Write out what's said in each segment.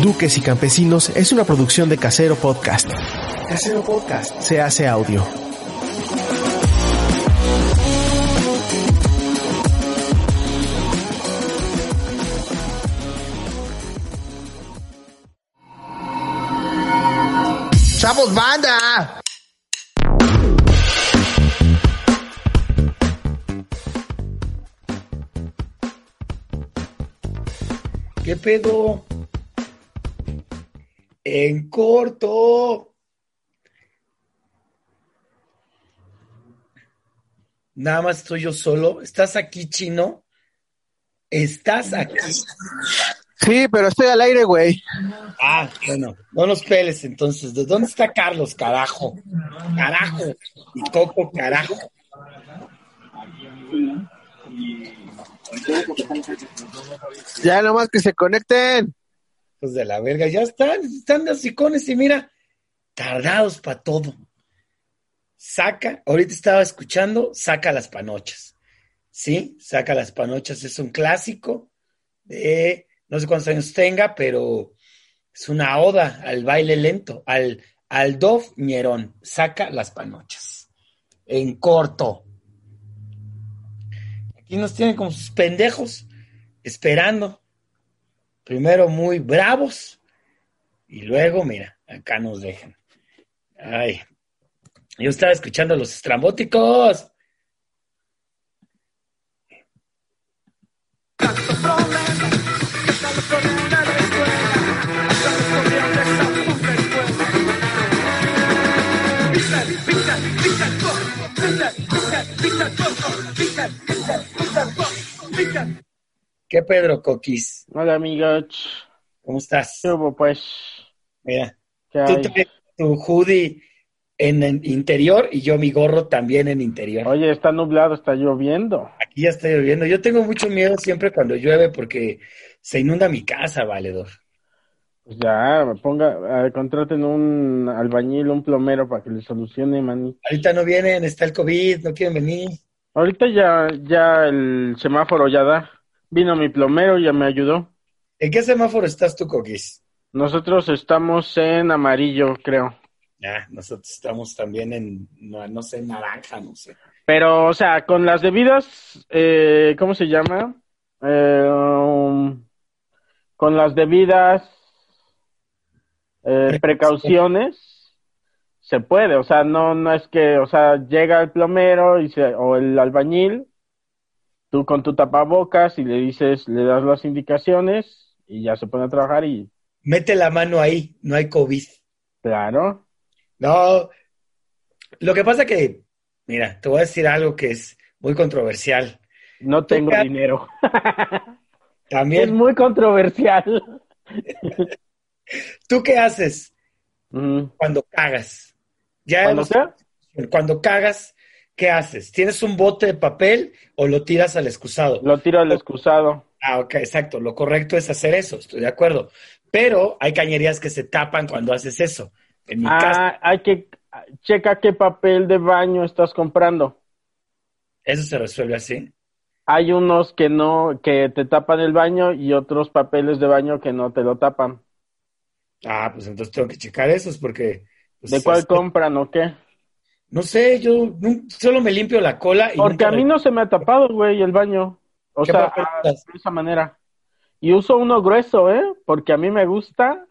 Duques y Campesinos es una producción de Casero Podcast. Casero Podcast se hace audio. ¡Chavos, banda! ¿Qué pedo? En corto. Nada más estoy yo solo. ¿Estás aquí, chino? ¿Estás aquí? Sí, pero estoy al aire, güey. Ah, bueno, no nos peles entonces. ¿De dónde está Carlos, carajo? Carajo. Y Coco, carajo. Ya nomás que se conecten. Pues de la verga, ya están, están los icones y mira, tardados para todo. Saca, ahorita estaba escuchando, saca las panochas. Sí, saca las panochas, es un clásico de, no sé cuántos años tenga, pero es una oda al baile lento, al, al Dov Mierón, saca las panochas. En corto. Aquí nos tienen como sus pendejos, esperando. Primero muy bravos y luego, mira, acá nos dejan. Ay, yo estaba escuchando a los estrambóticos. ¿Qué Pedro Coquis? Hola, amigos. ¿Cómo estás? ¿Qué hubo, pues? Mira, ¿Qué tú traes tu hoodie en el interior y yo mi gorro también en interior. Oye, está nublado, está lloviendo. Aquí ya está lloviendo. Yo tengo mucho miedo siempre cuando llueve porque se inunda mi casa, valedor. Pues ya, me ponga, eh, contraten un albañil, un plomero para que le solucione, mani. Ahorita no vienen, está el COVID, no quieren venir. Ahorita ya, ya el semáforo ya da. Vino mi plomero, ya me ayudó. ¿En qué semáforo estás tú, Coquis? Nosotros estamos en amarillo, creo. Ah, nosotros estamos también en, no, no sé, naranja, no sé. Pero, o sea, con las debidas, eh, ¿cómo se llama? Eh, um, con las debidas eh, precauciones, se puede. O sea, no, no es que, o sea, llega el plomero y se, o el albañil, tú con tu tapabocas y le dices, le das las indicaciones y ya se pone a trabajar y, Mete la mano ahí, no hay COVID. claro, No, lo que pasa que, mira, te voy a decir algo que es muy controversial. no tengo dinero. Es También, muy controversial. ¿tú qué haces cuando cagas? Ya Cuando hemos- sea, cuando cagas, ¿qué haces? ¿Tienes un bote de papel o lo tiras al excusado? lo tiro al excusado. Ah, ok, exacto. Lo correcto es hacer eso, estoy de acuerdo. Pero hay cañerías que se tapan cuando haces eso. En mi casa, Ah, hay que checa qué papel de baño estás comprando. eso se resuelve así. Hay unos que no, que te tapan el baño y otros papeles de baño que no te lo tapan. Ah, pues entonces tengo que checar esos porque... pues, ¿De cuál compran o qué? No sé, yo solo me limpio la cola y Porque a mí me- no se me ha tapado, güey, el baño. O ¿Qué sea, de esa manera. Y uso uno grueso, ¿eh? Porque a mí me gusta.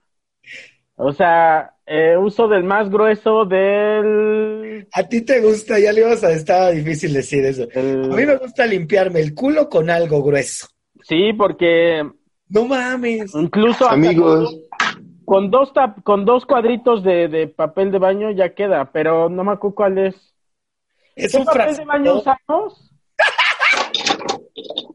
O sea, eh, uso del más grueso del... A ti te gusta, ya le ibas a... Estaba difícil decir eso. el- A mí me gusta limpiarme el culo con algo grueso. Sí, porque No mames. incluso hasta Amigos, con dos tap- con dos cuadritos de, de papel de baño ya queda, pero no me acuerdo cuál es. Es ¿Qué un papel de baño usamos?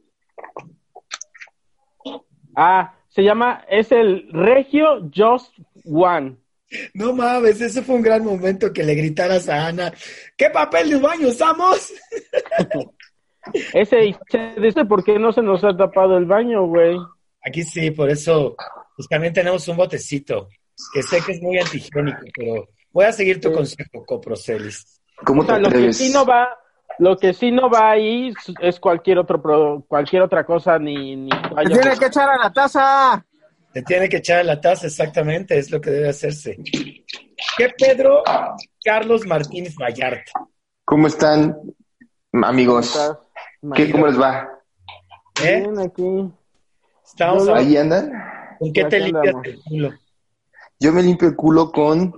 Ah, se llama, es el Regio Just One. No mames, ese fue un gran momento que le gritaras a Ana. ¿Qué papel de baño usamos? Ese, dice, ¿por qué no se nos ha tapado el baño, güey? Aquí sí, por eso, pues también tenemos un botecito, que sé que es muy antihigiénico, pero voy a seguir tu Sí. consejo, Coprocelis. ¿cómo O sea, te lo que sí no va, lo que sí no va ahí es cualquier otro pro- cualquier otra cosa ni ni ¡Se tiene que echar a la taza! Le tiene que echar a la taza, exactamente, es lo que debe hacerse. ¿Qué Pedro Carlos Martínez Vallarta? ¿Cómo están, amigos? ¿Qué, ¿Cómo les va? ¿Eh? Bien, aquí. Estamos. ¿Ahí andan? ¿Con qué te limpias el culo? Yo me limpio el culo con,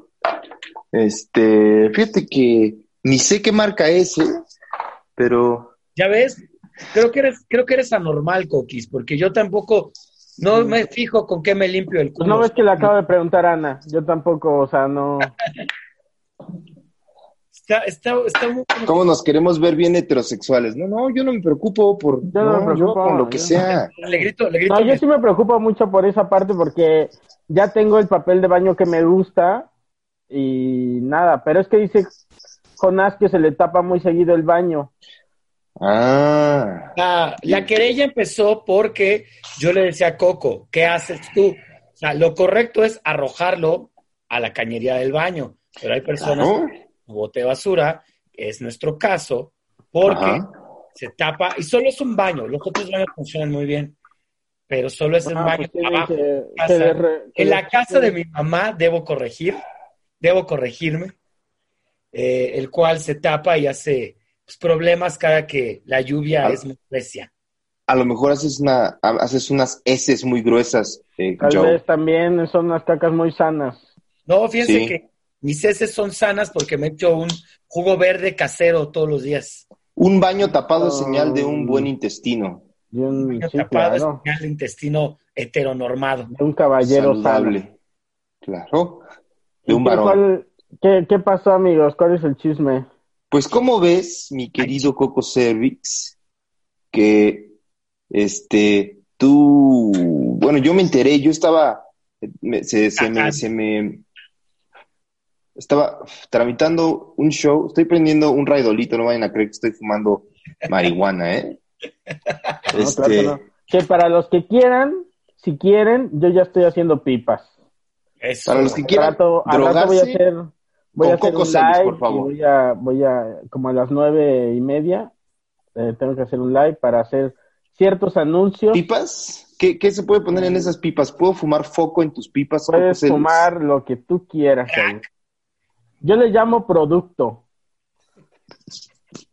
este, fíjate que ni sé qué marca es, ¿eh? pero ¿Ya ves? Creo que eres, creo que eres anormal, Coquis, porque yo tampoco no me fijo con qué me limpio el Pues culo. no ves que le acabo de preguntar a Ana. Yo tampoco, o sea, no. Está, está, está muy... ¿cómo nos queremos ver bien heterosexuales? No, no, yo no me preocupo por, Yo no me no, yo preocupo, con lo que yo sea. Le grito, le grito. No, mi- yo sí me preocupo mucho por esa parte porque ya tengo el papel de baño que me gusta y nada, pero es que dice Jonás que se le tapa muy seguido el baño. Ah, La, la querella empezó porque yo le decía a Coco, ¿qué haces tú? O sea, lo correcto es arrojarlo a la cañería del baño, pero hay personas claro. Bote de basura, que es nuestro caso, porque Ajá. se tapa, y solo es un baño, los otros baños funcionan muy bien, pero solo es un Ah, baño pues abajo. que- casa. que derre- que En la casa de mi mamá debo corregir, debo corregirme, eh, el cual se tapa y hace pues, problemas cada que la lluvia Ah. es muy recia. A lo mejor haces una, haces unas heces muy gruesas, eh, Tal Joe. vez también son unas cacas muy sanas. No, fíjense Sí. que mis heces son sanas porque me echo un jugo verde casero todos los días. Un baño tapado es señal de un buen intestino. De un, Baño sí, tapado es claro, señal de intestino heteronormado. de un caballero sano. saludable. Claro. De un ¿Y varón. cuál- ¿Qué, ¿Qué pasó, amigos? ¿Cuál es el chisme? Pues, ¿cómo ves, mi querido Coco Cervix, que este tú, bueno, yo me enteré, yo estaba, me- se, se me, se me, estaba tramitando un show, estoy prendiendo un raidolito, no vayan a creer que estoy fumando marihuana, ¿eh? No, Este, claro que no. Que para los que quieran, si quieren, yo ya estoy haciendo pipas. Eso. Para los que quieran rato, al rato voy a hacer, voy a hacer Coco un Celis, live por favor. voy a, voy a, como a las nueve y media, eh, tengo que hacer un live para hacer ciertos anuncios. ¿Pipas? ¿Qué, qué se puede poner en esas pipas? ¿Puedo fumar foco en tus pipas? Puedes fumar lo que tú quieras. ahí. Yo le llamo producto.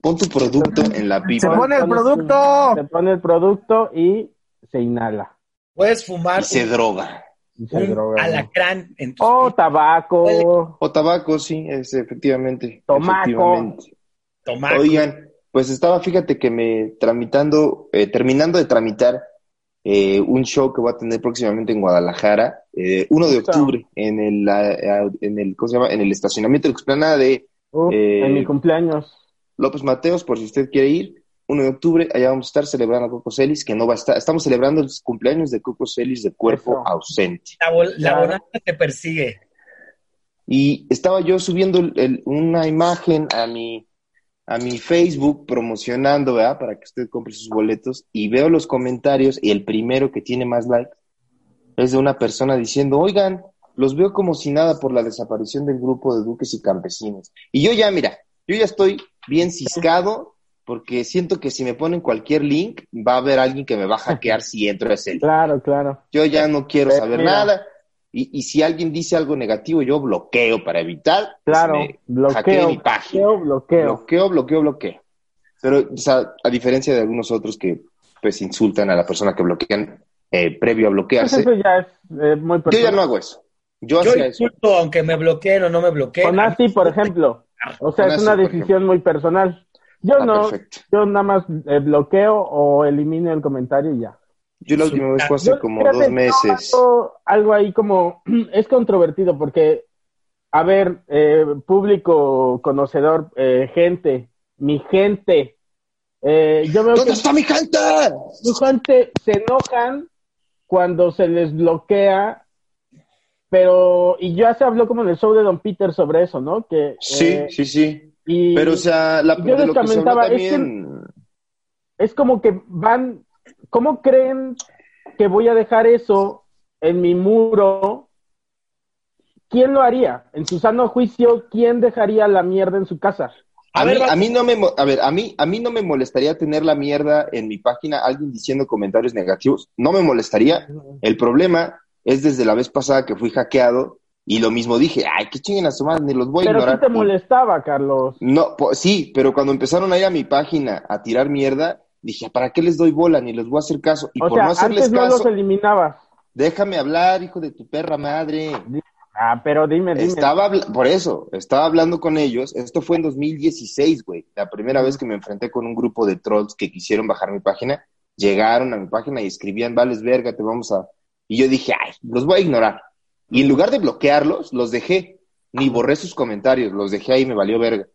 Pon tu producto en la Se pipa pone el producto. Se pone el producto y se inhala. Puedes fumar y se droga. Y se un droga. alacrán en tus O pipas. tabaco. O tabaco, sí, es efectivamente. Tomaco. efectivamente. Tomaco. Oigan, pues estaba, fíjate que me tramitando, eh, terminando de tramitar eh, un show que voy a tener próximamente en Guadalajara, eh, 1 de octubre, en el, en el, ¿cómo se llama? En el estacionamiento de la explanada de Uf, Eh, en mi cumpleaños. López Mateos, por si usted quiere ir. 1 de octubre, allá vamos a estar celebrando a Coco Celis, que no va a estar. Estamos celebrando los cumpleaños de Coco Celis de cuerpo Eso. ausente. La, bol- la Claro. bonanza te persigue. Y estaba yo subiendo el- el- una imagen a mi, a mi Facebook promocionando, ¿verdad? Para que usted compre sus boletos y veo los comentarios y el primero que tiene más likes es de una persona diciendo, oigan, los veo como si nada por la desaparición del grupo de duques y campesinos. Y yo ya, mira, yo ya estoy bien ciscado porque siento que si me ponen cualquier link va a haber alguien que me va a hackear si entro a ese link. Claro, claro. Yo ya no quiero saber mira. nada. Y, y si alguien dice algo negativo, yo bloqueo para evitar. que Claro. Bloqueo, mi página. bloqueo, bloqueo. Bloqueo, bloqueo, bloqueo. Pero, o sea, a diferencia de algunos otros que pues insultan a la persona que bloquean eh, previo a Pues bloquearse, eso ya es eh, muy yo ya personal. no hago eso. Yo Yo hacía eso. insulto aunque me bloqueen o no me bloqueen. Con Nati, por ejemplo. O sea, Con es una decisión muy personal. Yo Ah, no, perfecto. yo nada más eh, bloqueo o elimino el comentario y ya. Yo la última vez fue hace como dos meses. algo ahí como, es controvertido porque, a ver, eh, público conocedor, eh, gente, mi gente, eh, yo veo ¿Dónde que está mi gente? mi gente se enojan cuando se les bloquea, pero, y ya se habló como en el show de Don Peter sobre eso, ¿no? Que, Sí, eh, sí, sí. y Pero, o sea, la, yo les comentaba, es que- es como que van, ¿cómo creen que voy a dejar eso en mi muro? ¿Quién lo haría? En su sano juicio, ¿quién dejaría la mierda en su casa? A A, ver, mí, a mí no me a ver, a mí a mí no me molestaría tener la mierda en mi página alguien diciendo comentarios negativos, no me molestaría. El problema es desde la vez pasada que fui hackeado y lo mismo dije, ay, qué chinguen a su madre, ni los voy a Pero ignorar. sí te molestaba, Carlos. No, po- sí, pero cuando empezaron a ir a mi página a tirar mierda, dije, ¿para qué les doy bola? Ni les voy a hacer caso. Y o por sea, no hacerles antes no los eliminabas. déjame hablar, hijo de tu perra madre. Ah, pero dime, dime. Estaba, por eso, estaba hablando con ellos. Esto fue en 2016, güey. La primera vez que me enfrenté con un grupo de trolls que quisieron bajar mi página. Llegaron a mi página y escribían, vales verga, te vamos a... Y yo dije, ay, los voy a ignorar. Y en lugar de bloquearlos, los dejé. Ni borré sus comentarios, los dejé ahí y me valió verga.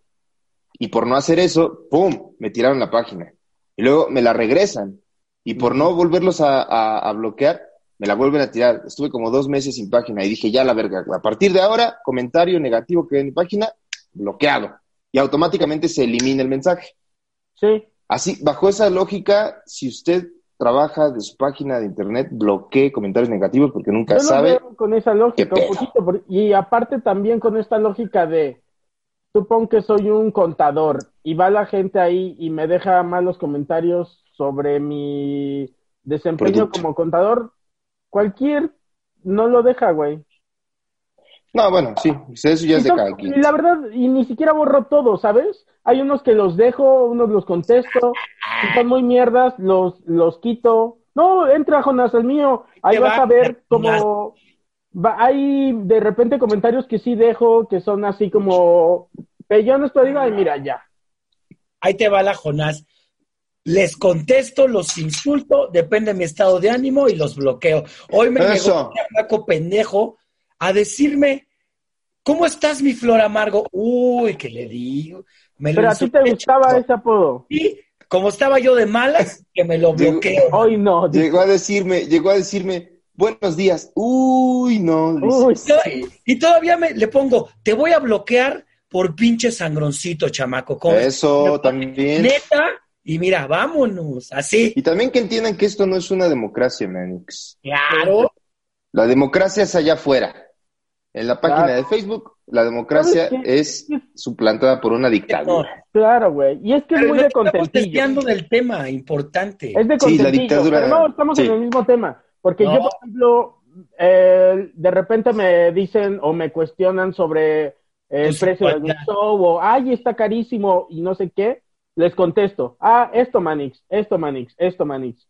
Y por no hacer eso, ¡pum! Me tiraron la página. Y luego me la regresan. Y por no volverlos a, a- a bloquear, me la vuelven a tirar. Estuve como dos meses sin página y dije, ya la verga, a partir de ahora, comentario negativo que hay en mi página, bloqueado. Y automáticamente se elimina el mensaje. Sí. Así, bajo esa lógica, si usted trabaja de su página de internet, bloquee comentarios negativos porque nunca Yo lo sabe. veo con esa lógica un poquito. Y aparte también con esta lógica de, supón que soy un contador y va la gente ahí y me deja malos comentarios sobre mi desempeño Producto. como contador, cualquier no lo deja, güey. No, bueno, sí, eso ya es de cada quien. la verdad, y ni siquiera borro todo, ¿sabes? Hay unos que los dejo, unos los contesto, si son muy mierdas, los, los quito. No, entra Jonas, el mío, ahí vas va, a ver Jonás. Hay de repente comentarios que sí dejo, que son así como... "Eh, yo no estoy, digo, ay, mira, ya. Ahí te va la Jonás. Les contesto, los insulto, depende de mi estado de ánimo y los bloqueo. Hoy me llegó un chamaco pendejo a decirme, ¿cómo estás, mi flor amargo? Uy, ¿qué le digo? Me lo Pero a ti te gustaba ese apodo. Y como estaba yo de malas, que me lo bloqueo. Hoy no. Llegó a decirme, llegó a decirme, buenos días. Uy, no. Uy, Y to- Y todavía me, le pongo, te voy a bloquear por pinche sangroncito, chamaco. Eso también. Neta, y mira, vámonos, así. Y también que entiendan que esto no es una democracia, Manix. Claro. La democracia es allá afuera. En la página Claro. de Facebook, la democracia es suplantada por una dictadura. claro, güey. Y es que es Pero muy no de estamos contentillo. desviando del tema importante. Es de Sí, la contentillo, dictadura- pero no, estamos sí. en el mismo tema. Porque No. yo, por ejemplo, eh, de repente me dicen o me cuestionan sobre el Pues, precio de un ya. show o, ay, está carísimo y no sé qué. Les contesto, ah, esto, Manix, esto, Manix, esto, Manix.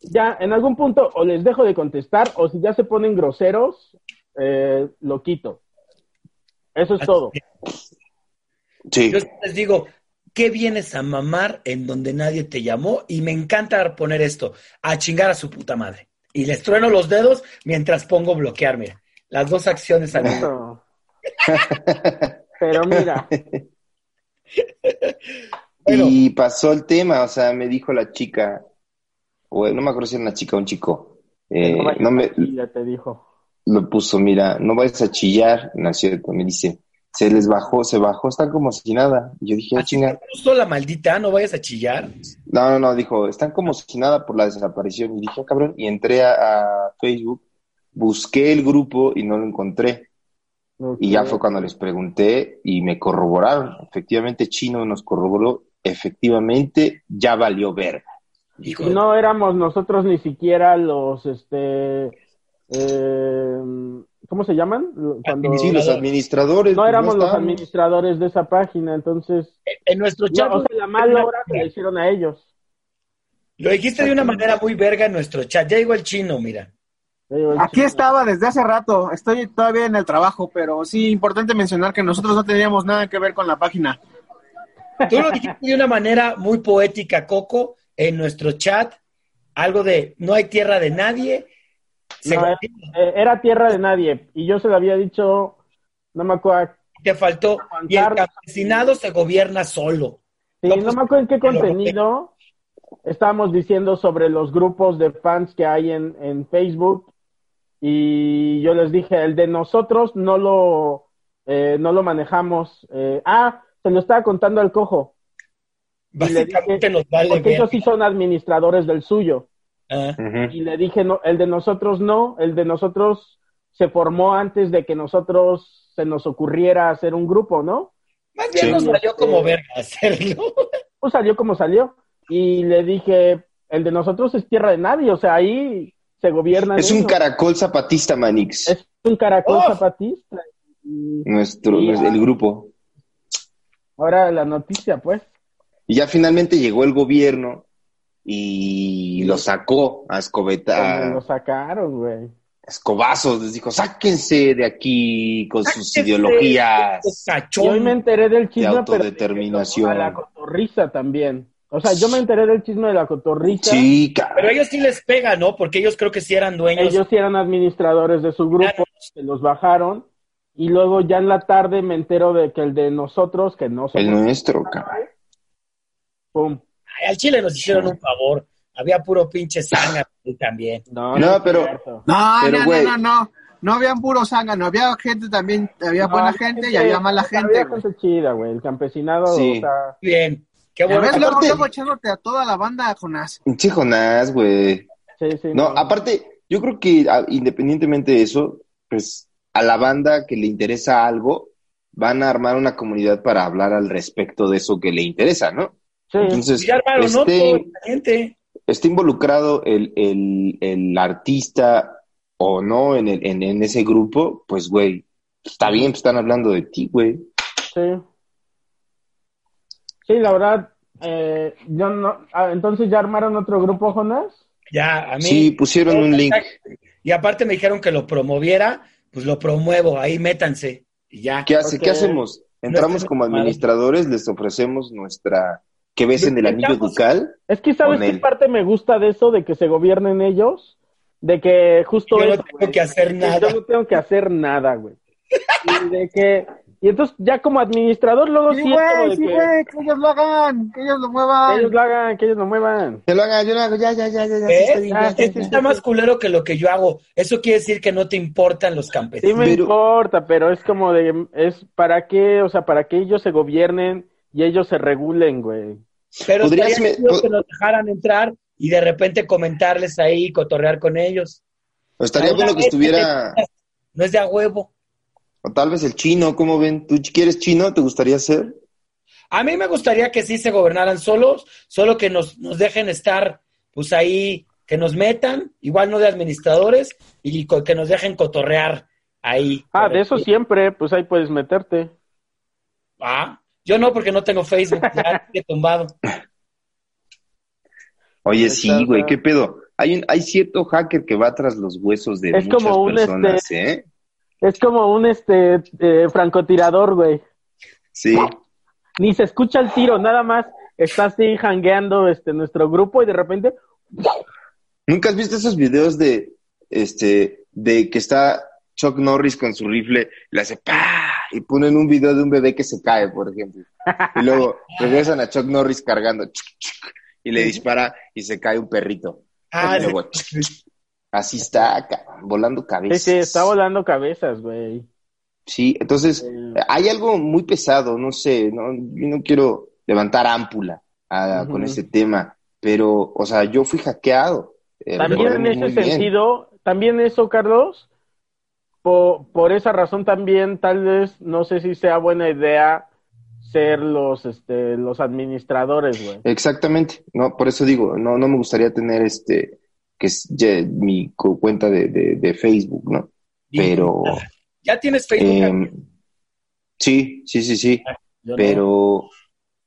Ya, en algún punto, o les dejo de contestar, o si ya se ponen groseros, eh, lo quito. Eso es todo. Sí. Yo les digo, ¿qué vienes a mamar en donde nadie te llamó? Y me encanta poner esto, a chingar a su puta madre. Y les trueno los dedos mientras pongo bloquear, mira. Las dos acciones al mismo. Pero mira, Bueno. Y pasó el tema, o sea, me dijo la chica, o no me acuerdo si era una chica o un chico, eh, no me, a Chile, te dijo. lo puso, mira, no vayas a chillar, no es cierto, me dice, se les bajó, se bajó, están como si nada. Y yo dije, ah, Así chinga. puso la maldita, no vayas a chillar. No, no, no, dijo, están como si nada por la desaparición. Y dije, ah, cabrón, y entré a, a Facebook, busqué el grupo y no lo encontré. Y ya fue cuando les pregunté y me corroboraron. Efectivamente, Chino nos corroboró, efectivamente, ya valió verga. Hijo Y de- no éramos nosotros ni siquiera los, este, eh, ¿cómo se llaman? Cuando Sí, los administradores. no pues, éramos los administradores de esa página, entonces, En nuestro no, chat, o sea, la mala hora la hicieron a ellos. lo dijiste de una manera muy verga en nuestro chat. Ya llegó el chino, mira. El Aquí chino. estaba desde hace rato, estoy todavía en el trabajo, pero sí, importante mencionar que nosotros no teníamos nada que ver con la página. Tú lo dijiste de una manera muy poética, Coco, en nuestro chat. Algo de no hay tierra de nadie. Se- No, eh, era tierra de nadie, y yo se lo había dicho, no me acuerdo, te faltó. Y el campesinado se gobierna solo. sí, No, no, me acuerdo en qué contenido estábamos diciendo sobre los grupos de fans que hay en, en Facebook, y yo les dije, el de nosotros no lo, eh, no lo manejamos. eh, ah, se lo estaba contando al cojo, Básicamente dije- nos vale porque ellos sí son administradores del suyo. Y le dije, no, el de nosotros no, el de nosotros se formó antes de que nosotros se nos ocurriera hacer un grupo, ¿no? Más bien Sí. nos valió como Eh, verga hacerlo. Pues salió como salió. Y le dije, el de nosotros es tierra de nadie, o sea, ahí se gobiernan. Es un caracol zapatista, Manix. Es un caracol ¡Oh! zapatista. Y Nuestro, el grupo. ahora la noticia, pues. Y ya finalmente llegó el gobierno y lo sacó a escobeta, lo sacaron, güey. escobazos. Les dijo, sáquense de aquí con sus ideologías. Cachón. Y hoy me enteré del chisme, De pero autodeterminación. a la cotorriza también. O sea, yo me enteré del chisme de la cotorriza. Sí, Pero ellos sí les pega, ¿no? Porque ellos creo que sí eran dueños. Ellos sí eran administradores de su grupo, se los bajaron. Y luego ya en la tarde me entero de que el de nosotros, que no El nuestro, cabrón. pum. Ay, al Chile nos hicieron un favor. Había puro pinche sangre ahí también. No, No, pero-. No, Pero, no, güey. no, no, no. No habían puro zángano, había gente también, había No, buena gente y había mala gente. Había gente chida, güey. El campesinado, Sí. o sea, Bien. Qué bueno. ves, luego, aparte- luego echándote a toda la banda, Jonás. Pinche Jonás, güey. sí, sí. No, aparte, yo creo que a- independientemente de eso, pues a la banda que le interesa algo, van a armar una comunidad para hablar al respecto de eso que le interesa, ¿no? Sí. Entonces, Ya armaron, ¿no? este- Toda la gente. está involucrado el, el, el artista o no en, el, en, en ese grupo, pues, güey, está bien, pues, están hablando de ti, güey. Sí. Sí, la verdad, eh, yo no. ah, entonces ya armaron otro grupo, Jonas. Ya, a mí. Sí, pusieron un link. Y aparte me dijeron que lo promoviera, pues lo promuevo, ahí métanse. Y ya. ¿Qué, hace. ¿Qué hacemos? Entramos como administradores, les ofrecemos nuestra... que besen del anillo Estamos- ducal? Es que, ¿sabes qué él. parte me gusta de eso? De que se gobiernen ellos. De que justo Yo no eso, tengo güey, que hacer que nada. Yo no tengo que hacer nada, güey. Y de que. Y entonces, ya como administrador, luego sí, Sí, es como güey, de sí, que, güey, que ellos lo hagan, que ellos lo que muevan. ellos lo hagan, que ellos lo muevan. Que lo haga, yo lo hago, ya, ya, ya, ya, ya, ¿Ves? está bien, ya, sí, ya, sí, ya. Está más culero que lo que yo hago. Eso quiere decir que no te importan los Sí campesinos. me Pero- importa, pero es como de, es para qué, o sea, para que ellos se gobiernen y ellos se regulen, güey. Pero Podrías me- que nos dejaran entrar y de repente comentarles ahí, cotorrear con ellos. O estaría bueno que estuviera, No es de a huevo. o tal vez el chino, ¿cómo ven? ¿Tú quieres chino? ¿Te gustaría ser? A mí me gustaría que sí se gobernaran solos, solo que nos, nos dejen estar, pues ahí, que nos metan, igual no de administradores, y que nos dejen cotorrear ahí. Ah, de eso siempre, pues ahí puedes meterte. Ah, yo no, porque no tengo Facebook, ya he tumbado. Oye, Ahí sí, güey. ¿qué pedo? Hay, un, hay cierto hacker que va tras los huesos de Es muchas como un, personas, ¿eh? Es como un este eh, francotirador, güey. Sí. Ni se escucha el tiro, nada más está así jangueando este nuestro grupo y de repente ¿Nunca has visto esos videos de, este, de que está Chuck Norris con su rifle, le hace ¡pah! Y ponen un video de un bebé que se cae, por ejemplo. Y luego regresan a Chuck Norris cargando chuc, chuc, y le dispara y se cae un perrito. Ah, Y luego, chuc, chuc. así está, volando sí, cabezas. sí, está volando cabezas, güey. Sí, entonces Eh, hay algo muy pesado, no sé, no, yo no quiero levantar ámpula ah, con este tema, pero, o sea, yo fui hackeado. eh, También en ese bien. sentido, también eso, Carlos, por, por esa razón también tal vez no sé si sea buena idea ser los este los administradores, güey. Exactamente, no, por eso digo, no, no me gustaría tener este, que es ya mi cu- cuenta de, de, de Facebook, ¿no? Pero, ¿Ya tienes Facebook? em, sí, sí, sí, sí, Yo no. pero,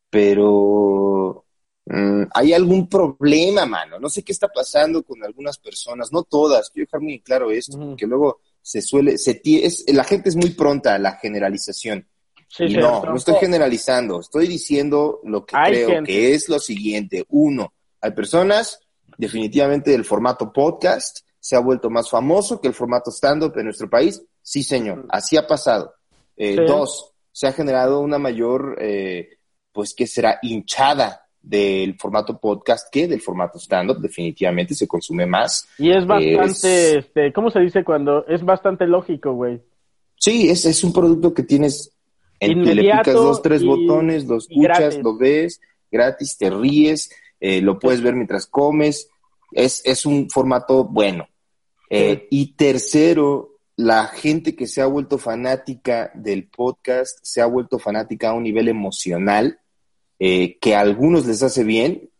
pero, mm, hay algún problema, mano, no sé qué está pasando con algunas personas, no todas, quiero dejar muy claro esto, Ujú. que luego se suele, se es, la gente es muy pronta a la generalización. Sí, Y no, no estoy generalizando, estoy diciendo lo que Hay creo gente. que es lo siguiente. Uno, hay personas, definitivamente el formato podcast se ha vuelto más famoso que el formato stand-up en nuestro país. Sí, señor, así ha pasado. Eh, Sí. Dos, se ha generado una mayor, eh, pues, ¿qué será? Hinchada del formato podcast que del formato stand-up. Definitivamente se consume más. Y es bastante, Es- este, ¿cómo se dice cuando? Es bastante lógico, güey. Sí, es, es un producto que tienes, en, le picas dos, tres y- botones, lo escuchas, gratis. lo ves, gratis, te ríes, eh, lo puedes ver mientras comes. Es, es un formato bueno. Eh, y tercero, la gente que se ha vuelto fanática del podcast se ha vuelto fanática a un nivel emocional eh, que a algunos les hace bien,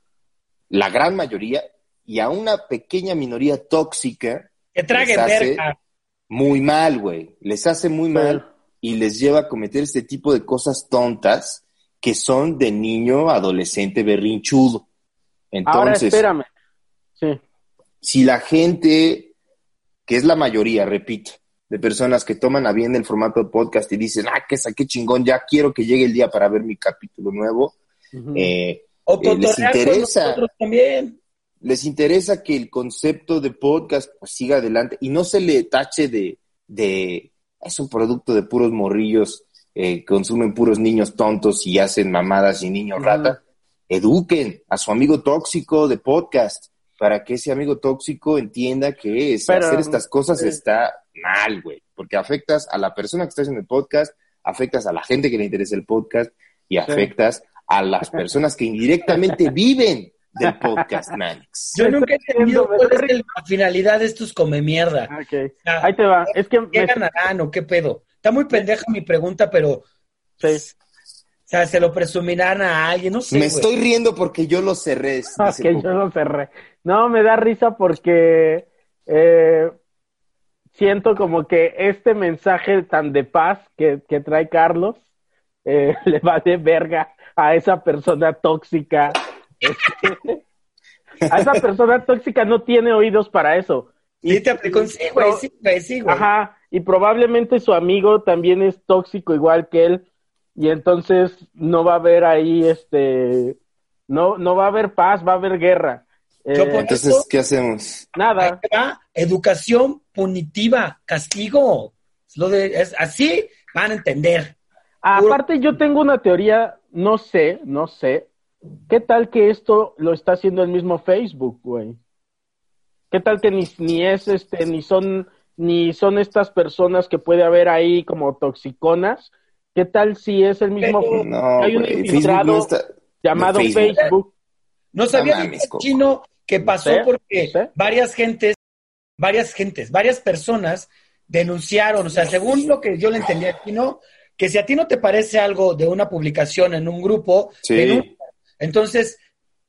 la gran mayoría, y a una pequeña minoría tóxica Que trague les hace verga. muy mal, güey. Les hace muy mal y les lleva a cometer este tipo de cosas tontas que son de niño, adolescente, berrinchudo. Ahora Entonces, espérame. Sí. si la gente, que es la mayoría, repito, de personas que toman a bien el formato de podcast y dicen, ah, que saqué chingón, ya quiero que llegue el día para ver mi capítulo nuevo, Eh, O Eh, les interesa. nosotros también. les interesa que el concepto de podcast pues, siga adelante y no se le tache de, de es un producto de puros morrillos, eh, consumen puros niños tontos y hacen mamadas y niños Ujú. rata. Eduquen a su amigo tóxico de podcast para que ese amigo tóxico entienda que es Pero, hacer estas cosas eh, está mal, güey, porque afectas a la persona que está haciendo el podcast, afectas a la gente que le interesa el podcast y afectas a las personas que indirectamente viven del podcast, Manix. Yo nunca he entendido cuál es la finalidad de estos come mierda. O sea, Ahí te va. Es que ¿Qué me- ganarán o qué pedo? Está muy pendeja mi pregunta, pero. Sí. O sea, se lo presumirán a alguien, no sé. Me estoy riendo porque yo lo cerré. Ah, que yo lo cerré. No, me da risa porque eh, siento como que este mensaje tan de paz que, que trae Carlos eh, le va de verga a esa persona tóxica. Este, a esa persona tóxica no tiene oídos para eso. Y te aplicó, sí, güey, sí, güey, sí, güey. Ajá, y probablemente su amigo también es tóxico igual que él, y entonces no va a haber ahí, este, no, no va a haber paz, va a haber guerra. Eh, Entonces, ¿qué hacemos? Nada, educación punitiva, castigo. Es Lo de, es, así van a entender. aparte yo tengo una teoría, no sé, no sé, ¿qué tal que esto lo está haciendo el mismo Facebook, güey? ¿Qué tal que ni, ni es, este, ni son, ni son estas personas que puede haber ahí como toxiconas? ¿Qué tal si es el mismo Pero- No, Hay un infiltrado no está... llamado de Facebook. Facebook? No sabía No mames, chino que pasó sé, porque sé. varias gentes, varias gentes, varias personas denunciaron, o sea, según lo que yo le entendí al chino, que si a ti no te parece algo de una publicación en un grupo, Sí. denuncia. entonces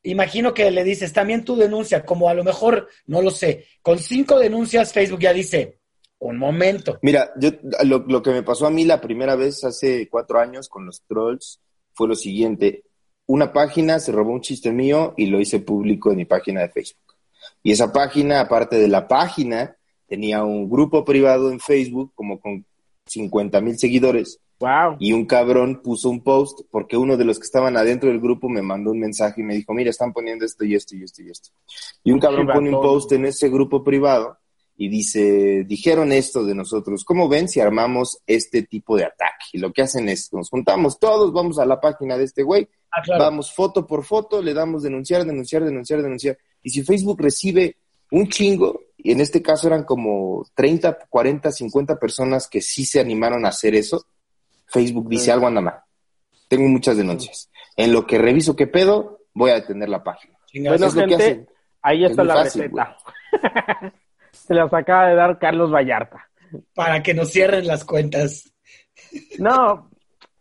imagino que le dices, también tú denuncia, como a lo mejor, no lo sé, con cinco denuncias Facebook ya dice, un momento. Mira, yo, lo, lo que me pasó a mí la primera vez hace cuatro años con los trolls fue lo siguiente. Una página se robó un chiste mío y lo hice público en mi página de Facebook. Y esa página, aparte de la página, tenía un grupo privado en Facebook como con 50 mil seguidores Wow. y un cabrón puso un post porque uno de los que estaban adentro del grupo me mandó un mensaje y me dijo, mira, están poniendo esto y esto y esto y esto. Y un cabrón pone un post en ese grupo privado y dice, dijeron esto de nosotros, ¿cómo ven si armamos este tipo de ataque? Y lo que hacen es, nos juntamos todos, vamos a la página de este güey, Ah, claro. vamos foto por foto, le damos denunciar, denunciar, denunciar, denunciar. Y si Facebook recibe un chingo, y en este caso eran como 30, 40, 50 personas que sí se animaron a hacer eso, Facebook dice algo anda mal. Tengo muchas denuncias. En lo que reviso qué pedo, voy a detener la página. Bueno, es lo que hacen. ahí Es está la fácil, receta. Se las acaba de dar Carlos Vallarta. para que nos cierren las cuentas. No,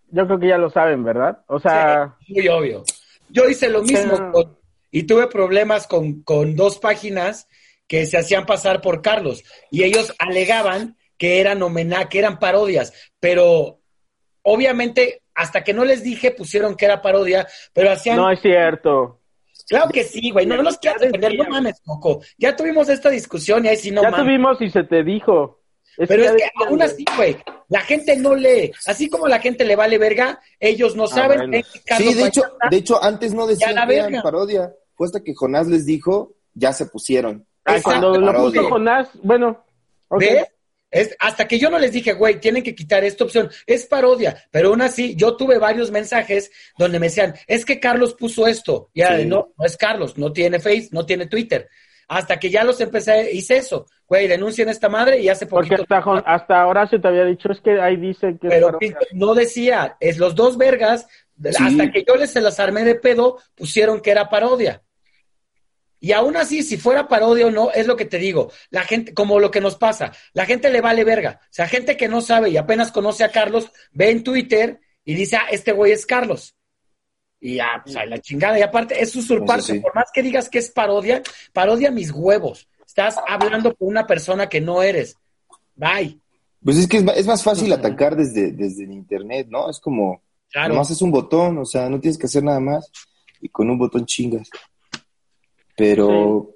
yo creo que ya lo saben, ¿verdad? O sea, Muy obvio. Yo hice lo mismo con- y tuve problemas con, con dos páginas que se hacían pasar por Carlos y ellos alegaban que eran homenaje, que eran parodias, pero obviamente hasta que no les dije pusieron que era parodia, pero hacían no es cierto. claro que sí, güey, no, no los quiero Ya defender, no mames, Coco. Ya tuvimos esta discusión y ahí sí no ya mames. tuvimos y se te dijo. Es Pero es que decían, aún así, güey, la gente no lee. Así como la gente le vale verga, ellos no saben. bueno. que Carlos Sí, de hecho, de hecho, antes no decían la que eran verga. parodia. Fue hasta que Jonás les dijo, ya se pusieron. Exacto, cuando lo parodia. puso Jonás, bueno, ok. ¿Ves? Es, hasta que yo no les dije, güey, tienen que quitar esta opción. Es parodia, pero aún así, yo tuve varios mensajes donde me decían, es que Carlos puso esto. Y Sí. no, no es Carlos, no tiene Face, no tiene Twitter. Hasta que ya los empecé, hice eso. Güey, denuncien a esta madre y hace Porque poquito. hasta, Jon- hasta ahora se te había dicho, es que ahí dice que Pero no decía, es los dos vergas, Sí. hasta que yo les se las armé de pedo, pusieron que era parodia. Y aún así, si fuera parodia o no, es lo que te digo. La gente, como lo que nos pasa, la gente le vale verga. O sea, gente que no sabe y apenas conoce a Carlos, ve en Twitter y dice, ah, este güey es Carlos. Y ya, pues a la chingada. Y aparte, es sí. Por más que digas que es parodia, parodia mis huevos. Estás hablando con una persona que no eres. Bye. Pues es que es más fácil atacar desde, desde el internet, ¿no? Es como, Claro. nomás es un botón, o sea, no tienes que hacer nada más y con un botón chingas. Pero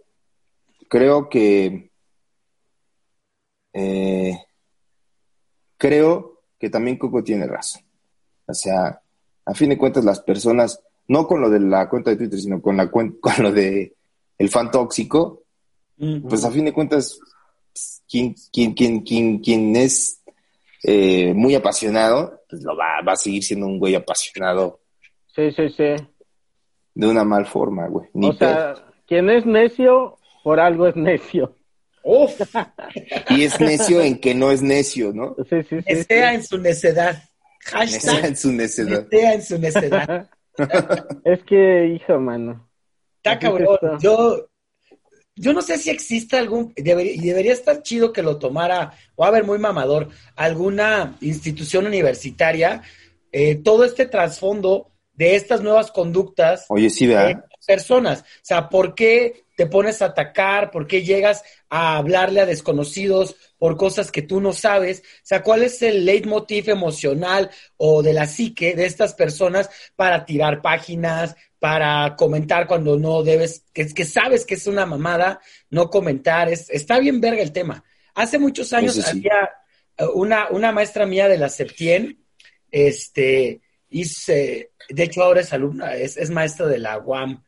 creo que, eh, creo que también Coco tiene razón. O sea, a fin de cuentas las personas, no con lo de la cuenta de Twitter, sino con la con lo de el fan tóxico, pues a fin de cuentas, quien, quien, quien, quien, quien es eh, muy apasionado, pues lo va, va a seguir siendo un güey apasionado Sí, sí, sí. de una mal forma, güey. Ni O sea, quien es necio, por algo es necio. Uf. Y es necio en que no es necio, ¿no? Sí, sí, sí. desea en su necedad. Hashtag en su necedad. desea en su necedad. es que, hijo, mano. Está cabrón. está. Yo, yo no sé si existe algún, debería, y debería estar chido que lo tomara, o a ver, muy mamador, alguna institución universitaria, eh, todo este trasfondo de estas nuevas conductas Oye, sí, vea. Personas. O sea, ¿por qué te pones a atacar? ¿Por qué llegas a hablarle a desconocidos por cosas que tú no sabes? O sea, ¿cuál es el leitmotiv emocional o de la psique de estas personas para tirar páginas, para comentar cuando no debes, que, que sabes que es una mamada, no comentar? Es, está bien verga el tema. Hace muchos años sí. había eh, una, una maestra mía de la Septien, este, hice, de hecho ahora es alumna, es, es maestra de la UAM,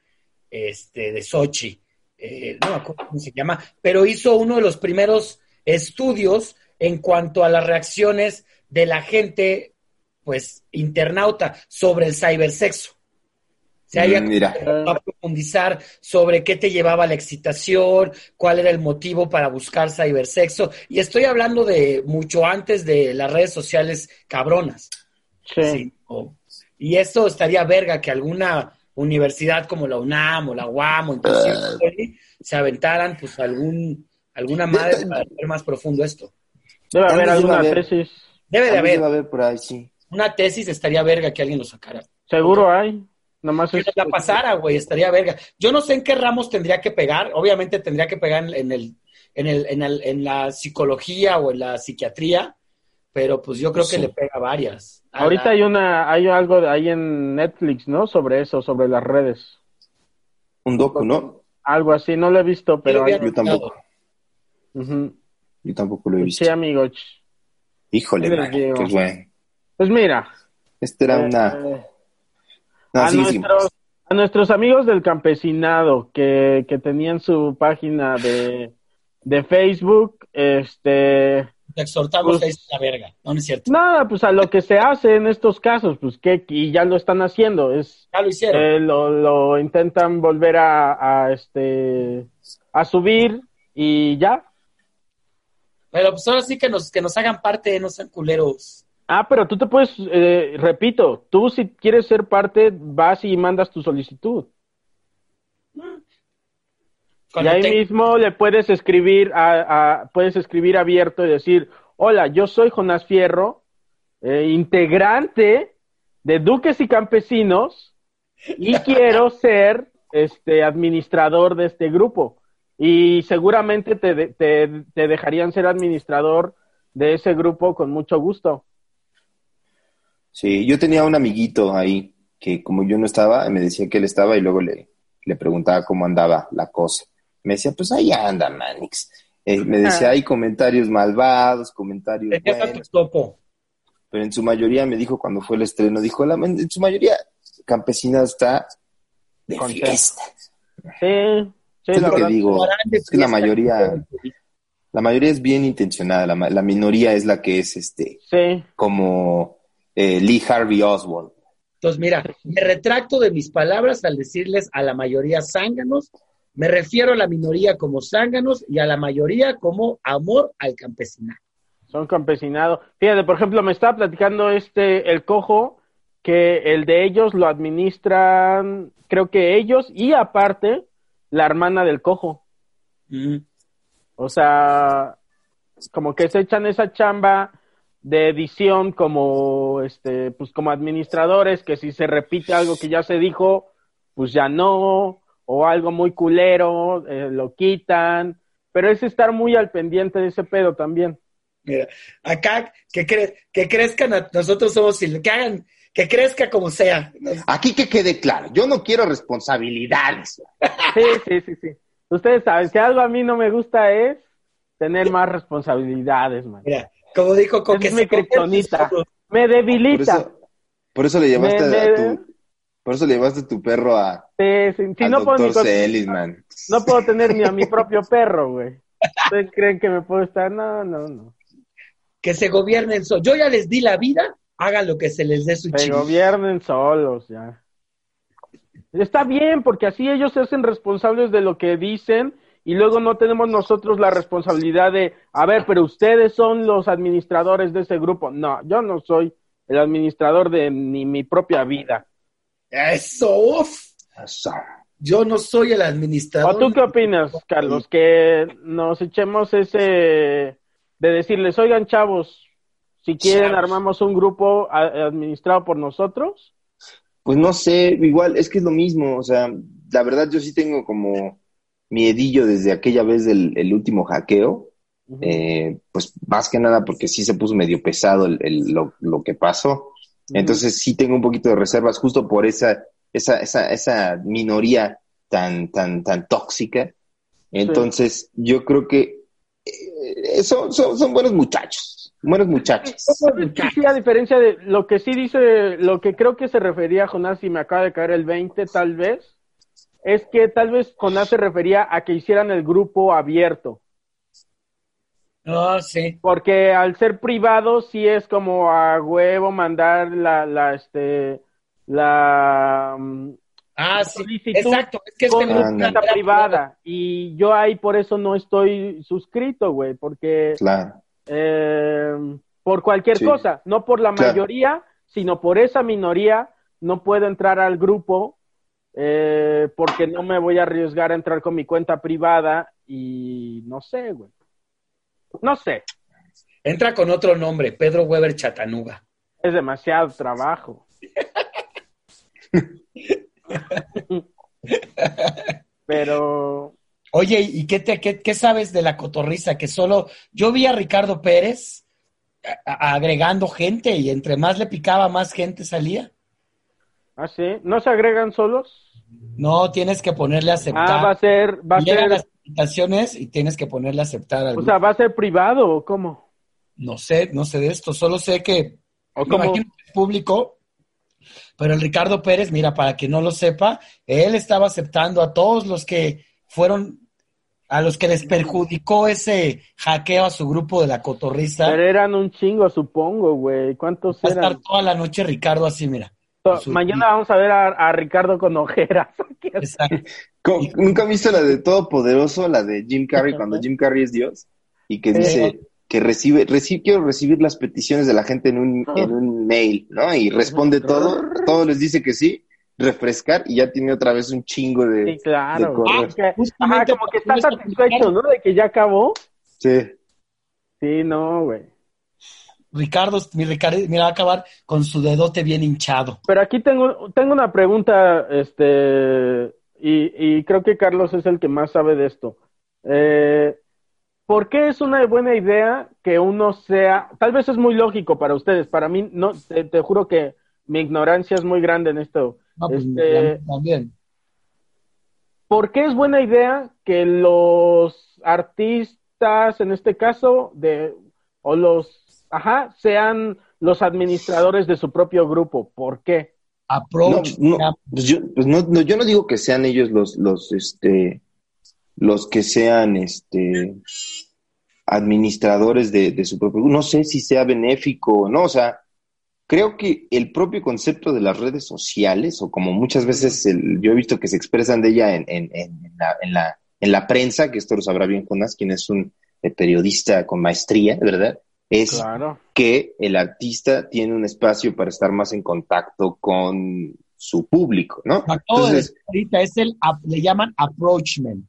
este, de Sochi, eh, no me acuerdo cómo se llama, pero hizo uno de los primeros estudios en cuanto a las reacciones de la gente, pues, internauta sobre el cibersexo. O sea, ella Mm, va a profundizar sobre qué te llevaba a la excitación, cuál era el motivo para buscar cibersexo. Y estoy hablando de mucho antes de las redes sociales cabronas. Sí. Sí, y esto estaría verga que alguna universidad como la UNAM o la UAM o inclusive Ah. se aventaran pues algún alguna madre para ver más profundo esto. Debe haber alguna haber. tesis. Debe de haber debe haber por ahí, sí. una tesis, estaría verga que alguien lo sacara. Seguro hay. Nomás Que es. la pasara, güey, estaría verga. Yo no sé en qué ramos tendría que pegar, obviamente tendría que pegar en, en el, en el, en el, en la psicología o en la psiquiatría, pero pues yo creo Sí. que le pega varias. Ahorita la- hay una, hay algo de ahí en Netflix, ¿no? Sobre eso, sobre las redes. Un docu, ¿no? Algo así, no lo he visto, pero Yo tampoco. Yo tampoco lo he visto. Sí, amigo. Híjole, ¿qué bueno. Pues mira, Este era eh, una... No, a, sí, sí. nuestros, a nuestros amigos del campesinado que, que tenían su página de, de Facebook, este, Te exhortamos Pues- a irse a la verga, no, no es cierto. nada, pues a lo que se hace en estos casos, pues que, y ya lo están haciendo, es, Ya lo hicieron. eh, lo, lo intentan volver a, a, este, a subir y ya. Pero pues ahora sí que nos, que nos hagan parte, no sean culeros. Ah, pero tú te puedes, eh, repito, tú si quieres ser parte, vas y mandas tu solicitud. Y ahí te- mismo le puedes escribir, a, a- puedes escribir abierto y decir, hola, yo soy Jonás Fierro, eh, integrante de Duques y Campesinos y quiero ser este administrador de este grupo. Y seguramente te, de- te, te dejarían ser administrador de ese grupo con mucho gusto. Sí, yo tenía un amiguito ahí que como yo no estaba, me decía que él estaba y luego le, le preguntaba cómo andaba la cosa. Me decía, pues ahí anda, Manix. Eh, me decía, hay comentarios malvados, comentarios buenos, topo. pero en su mayoría me dijo cuando fue el estreno, dijo, la, en su mayoría Campesina está de Contento. fiesta. Sí, sí, Es lo que digo, es que la mayoría, la mayoría es bien intencionada, la, la minoría es la que es este, Sí, como eh, Lee Harvey Oswald. Entonces, mira, me retracto de mis palabras al decirles a la mayoría zánganos. Me refiero a la minoría como zánganos y a la mayoría como amor al campesinato. son campesinados. Fíjate, por ejemplo, me estaba platicando este, el cojo, que el de ellos lo administran, creo que ellos, y aparte, la hermana del cojo. Mm. O sea, como que se echan esa chamba de edición como este pues como administradores que si se repite algo que ya se dijo pues ya no o algo muy culero eh, lo quitan pero es estar muy al pendiente de ese pedo también Mira, acá que, cre que crezcan, a, nosotros somos, que hagan, que crezca como sea. Aquí que quede claro, yo no quiero responsabilidades. Sí, sí, sí, sí. Ustedes saben que algo a mí no me gusta es tener más responsabilidades, man. Mira, como dijo con es mi criptonita. Me debilita. Por eso, por eso le llevaste me, a tu, por eso le llevaste tu perro a sí, sí. Al no doctor puedo, Seligman. no puedo tener ni a mi propio perro, güey. ¿Ustedes creen que me puedo estar? No, no, no. Que se gobiernen solos. Yo ya les di la vida, hagan lo que se les dé su Se gobiernen solos, ya. Está bien, porque así ellos se hacen responsables de lo que dicen y luego no tenemos nosotros la responsabilidad de, a ver, pero ustedes son los administradores de ese grupo. No, yo no soy el administrador de ni mi propia vida. Eso, uf. Eso. Yo no soy el administrador. ¿O tú qué opinas, Carlos? Que nos echemos ese de decirles, oigan, chavos, si quieren Chavos. armamos un grupo a- administrado por nosotros. Pues no sé, igual es que es lo mismo, o sea, la verdad yo sí tengo como miedillo desde aquella vez del el último hackeo, eh, pues más que nada porque sí se puso medio pesado el, el- lo, lo que pasó, entonces sí tengo un poquito de reservas justo por esa, esa, esa, esa minoría tan, tan, tan tóxica, entonces yo creo que eh, son, son, son buenos muchachos, buenos muchachos. Sí, a diferencia de lo que sí dice, lo que creo que se refería a Jonás, y me acaba de caer el 20 tal vez, es que tal vez Jonás se refería a que hicieran el grupo abierto, No, sí. porque al ser privado sí es como a huevo mandar la, la, este, la mm, Ah, sí. Exacto. Es que con grupo una Ándale. cuenta privada, y yo ahí por eso no estoy suscrito, güey, porque Claro. eh, por cualquier Sí. cosa, no por la Claro. mayoría, sino por esa minoría, no puedo entrar al grupo eh, porque no me voy a arriesgar a entrar con mi cuenta privada y no sé, güey. No sé, Entra con otro nombre, Pedro Weber Chatanuga. es demasiado trabajo. Pero Oye, ¿y qué, te, qué, qué sabes de la cotorriza? Que solo yo vi a Ricardo Pérez a- a- agregando gente y entre más le picaba, más gente salía. ¿Ah, sí? ¿No se agregan solos? No, tienes que ponerle a aceptar. Ah, va a ser, va a ser, invitaciones y tienes que ponerle a aceptar. al o sea, va a ser privado o cómo? No sé, no sé de esto, solo sé que ¿O me imagino que es público, pero el Ricardo Pérez, mira, para que no lo sepa, él estaba aceptando a todos los que fueron, a los que les perjudicó ese hackeo a su grupo de la cotorriza. Pero eran un chingo, supongo, güey. ¿Cuántos Va a estar toda la noche Ricardo así, mira. Mañana vamos a ver a, a Ricardo con ojeras. ¿Nunca has visto la de Todopoderoso, la de Jim Carrey, cuando Jim Carrey es Dios? Y que dice que recibe, reci- quiero recibir las peticiones de la gente en un, en un mail, ¿no? Y responde todo, todo les dice que sí, refrescar y ya tiene otra vez un chingo de... Sí, claro. de. Porque- ajá, Justamente como que está satisfecho, ¿no? De que ya acabó. Sí. Sí, no, güey. Ricardo, mi Ricardo, mira, va a acabar con su dedote bien hinchado. Pero aquí tengo, tengo una pregunta, este, y, y creo que Carlos es el que más sabe de esto. Eh, ¿Por qué es una buena idea que uno sea, tal vez es muy lógico para ustedes, para mí no, te, te juro que mi ignorancia es muy grande en esto. No, pues, Este- también. ¿Por qué es buena idea que los artistas, en este caso, de, o los, ajá, sean los administradores de su propio grupo? ¿Por qué? Approach. no, pues yo, pues no, no, yo no digo que sean ellos los, los, este, los que sean, este, administradores de, de su propio, no sé si sea benéfico o no, o sea, creo que el propio concepto de las redes sociales, o como muchas veces el- yo he visto que se expresan de ella en, en, en, en la, en, la, en la prensa, que esto lo sabrá bien Jonas, quien es un eh, periodista con maestría, ¿verdad? Es Claro. que el artista tiene un espacio para estar más en contacto con su público, ¿no? Entonces, ahorita es el, le llaman approachment,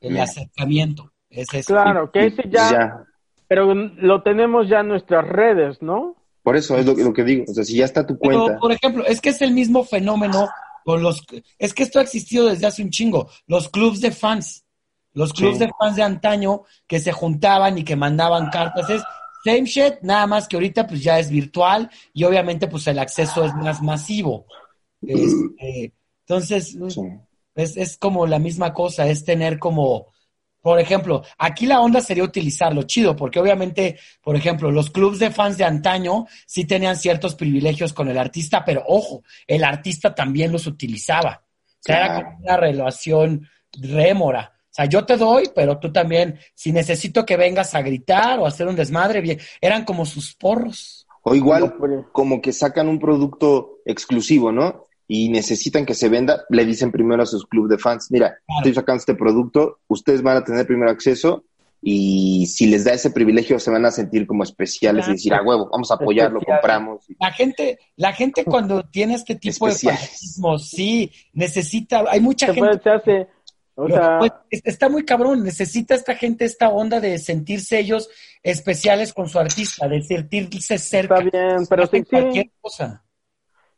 el Mira. acercamiento. Es eso. Claro, que ese ya, ya, Pero lo tenemos ya en nuestras redes, ¿no? Por eso es lo, lo que digo. O sea, si ya está tu cuenta. Pero, por ejemplo, es que es el mismo fenómeno con los... Es que esto ha existido desde hace un chingo. Los clubs de fans. Los clubs Sí. de fans de antaño que se juntaban y que mandaban cartas. Es same shit, nada más que ahorita pues ya es virtual y obviamente pues el acceso es más masivo. Este, entonces, Sí. es, es como la misma cosa, es tener como, por ejemplo, aquí la onda sería utilizarlo chido, porque obviamente, por ejemplo, los clubs de fans de antaño sí tenían ciertos privilegios con el artista, pero ojo, el artista también los utilizaba. O sea, era como una relación rémora. O sea, yo te doy, pero tú también, si necesito que vengas a gritar o a hacer un desmadre, bien, eran como sus porros. O igual, como que sacan un producto exclusivo, ¿no? Y necesitan que se venda, le dicen primero a sus club de fans, mira, estoy sacando este producto, ustedes van a tener primero acceso y si les da ese privilegio se van a sentir como especiales y decir, a huevo, vamos a apoyarlo, compramos. La gente, la gente cuando tiene este tipo Especiales. de fanatismo, sí, necesita, hay mucha Se, gente puede- se hace, o sea, Pues, es- está muy cabrón, necesita esta gente esta onda de sentirse ellos especiales con su artista, de sentirse cerca. está bien, pero sí. cualquier cosa.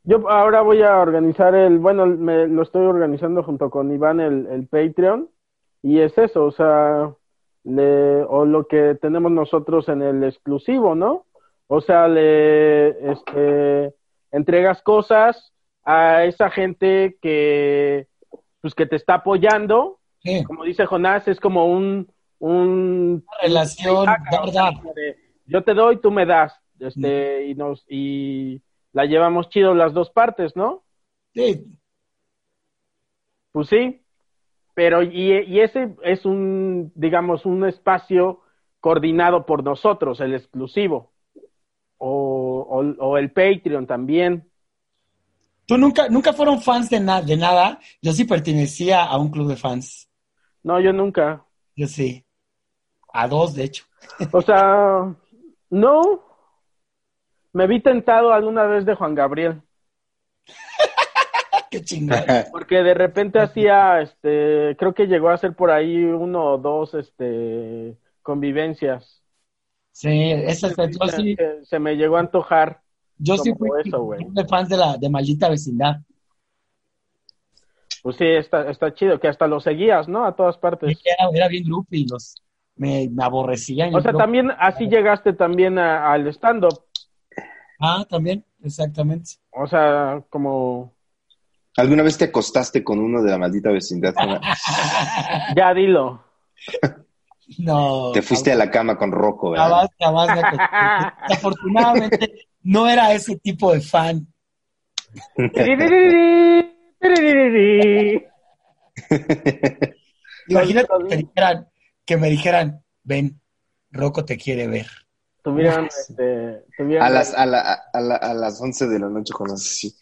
Yo ahora voy a organizar el, bueno, me, lo estoy organizando junto con Iván el, el Patreon y es eso, o sea, le, o lo que tenemos nosotros en el exclusivo, ¿no? O sea, le, este, entregas cosas a esa gente que, pues que te está apoyando, Sí, como dice Jonás, es como un, un una relación, Ajá, o sea, verdad. de, yo te doy, tú me das, este, y nos, y la llevamos chido las dos partes, ¿no? Sí, Pues sí, pero y, y ese es un, digamos, un espacio coordinado por nosotros, el exclusivo, o, o, o el Patreon también. Tú nunca, nunca fueron fans de, na- de nada. Yo sí pertenecía a un club de fans. No, yo nunca. Yo sí. A dos, de hecho. O sea, no. Me vi tentado alguna vez de Juan Gabriel. Qué chingón. Porque de repente hacía, este, creo que llegó a hacer por ahí uno o dos, este, convivencias. Sí, esa es, yo sí, Se, se me llegó a antojar. Yo sí fui eso, de fans de la de maldita vecindad. Pues sí, está, está chido, que hasta lo seguías, ¿no? A todas partes. Era, era bien groupie y los me, me aborrecían. O sea, también así llegaste también a- al stand-up. Ah, también, exactamente. O sea, como, ¿Alguna vez te acostaste con uno de la maldita vecindad? Ya dilo. No. Te fuiste a la cama con Rocco, ¿verdad? Jamás, jamás. Afortunadamente, no era ese tipo de fan. Imagínate que me dijeran, que me dijeran, ven, Rocco te quiere ver. Tuvieran, este, tuvieran A las, a, la, a, la- a las 11 de la noche, Jonás, así,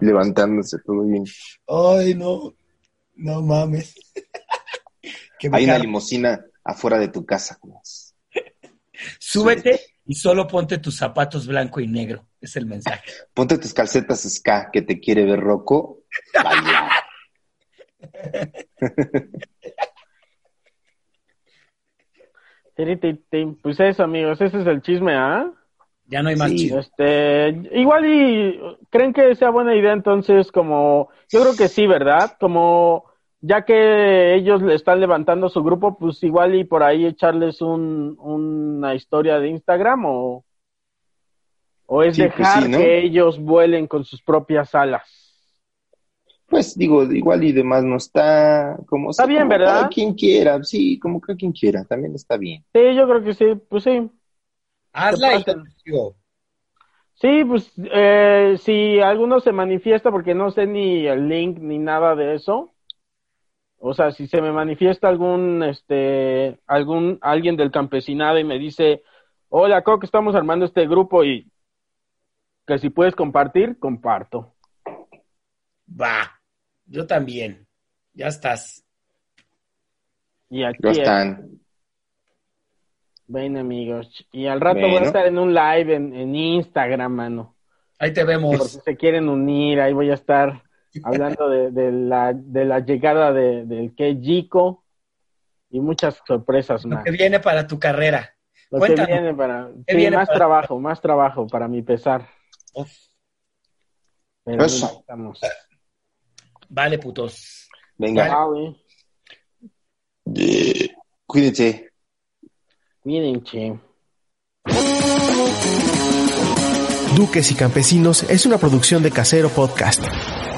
levantándose, todo bien. Ay, no, no mames. Hay una limusina afuera de tu casa. Súbete y solo ponte tus zapatos blanco y negro. Es el mensaje. Ponte tus calcetas ska que te quiere ver Rocco. Bailar. Pues eso, amigos, ese es el chisme, ¿ah? Ya no hay más Sí. chido. Este, igual y creen que sea buena idea entonces como, yo creo que sí, ¿verdad? Como ya que ellos le están levantando su grupo, pues igual y por ahí echarles un, una historia de Instagram o, o es Sí, pues dejar sí, ¿no? que ellos vuelen con sus propias alas. Pues digo, igual y demás no está como Está bien, como ¿verdad? Cada quien quiera, sí, como cada quien quiera, también está bien. Sí, yo creo que sí, pues sí. Hazla y. Sí, pues eh, si alguno se manifiesta, porque no sé ni el link ni nada de eso. O sea, si se me manifiesta algún, este, algún, alguien del campesinado y me dice, hola, Coco, estamos armando este grupo y que si puedes compartir, comparto. Va, yo también. Ya estás. Y aquí Ya es. están. ven amigos. Y al rato voy a estar en un live en, en Instagram, mano. Ahí te Por vemos. si se quieren unir, ahí voy a estar hablando de, de la, de la llegada de, del Kejiko y muchas sorpresas Lo más. que viene para tu carrera. Lo Cuéntanos. que viene para... ¿Qué sí, viene más para- trabajo, más trabajo para mi pesar. Pero Eso. estamos. Vale, putos. Venga, Ah, güey. cuídense. Miren, che. Duques y Campesinos es una producción de Casero Podcast.